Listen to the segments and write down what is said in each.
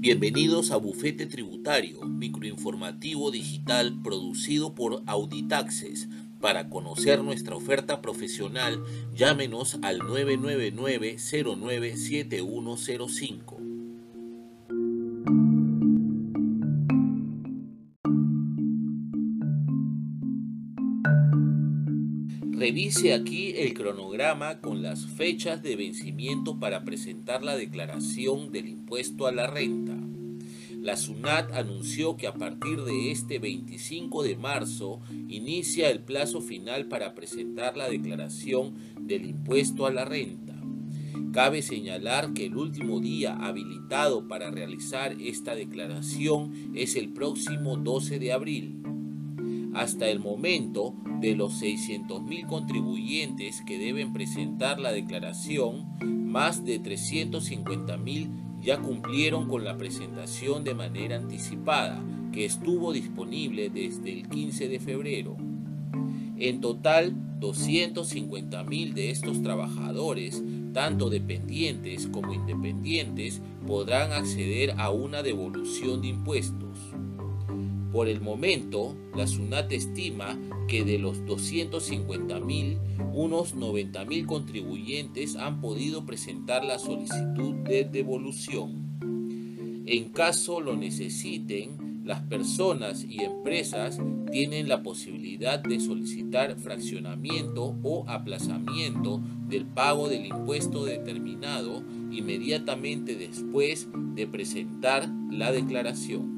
Bienvenidos a Bufete Tributario, microinformativo digital producido por Auditaxes. Para conocer nuestra oferta profesional, llámenos al 999-097105. Revise aquí el cronograma con las fechas de vencimiento para presentar la declaración del impuesto a la renta. La SUNAT anunció que a partir de este 25 de marzo inicia el plazo final para presentar la declaración del impuesto a la renta. Cabe señalar que el último día habilitado para realizar esta declaración es el próximo 12 de abril. Hasta el momento, de los 600.000 contribuyentes que deben presentar la declaración, más de 350.000 ya cumplieron con la presentación de manera anticipada, que estuvo disponible desde el 15 de febrero. En total, 250.000 de estos trabajadores, tanto dependientes como independientes, podrán acceder a una devolución de impuestos. Por el momento, la SUNAT estima que de los 250.000, unos 90.000 contribuyentes han podido presentar la solicitud de devolución. En caso lo necesiten, las personas y empresas tienen la posibilidad de solicitar fraccionamiento o aplazamiento del pago del impuesto determinado inmediatamente después de presentar la declaración.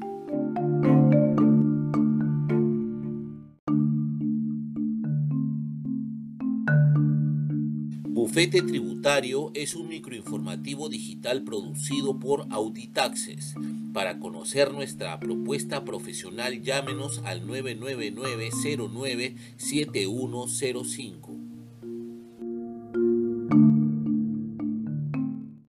Bufete Tributario es un microinformativo digital producido por Auditaxes. Para conocer nuestra propuesta profesional, llámenos al 999 09 7105.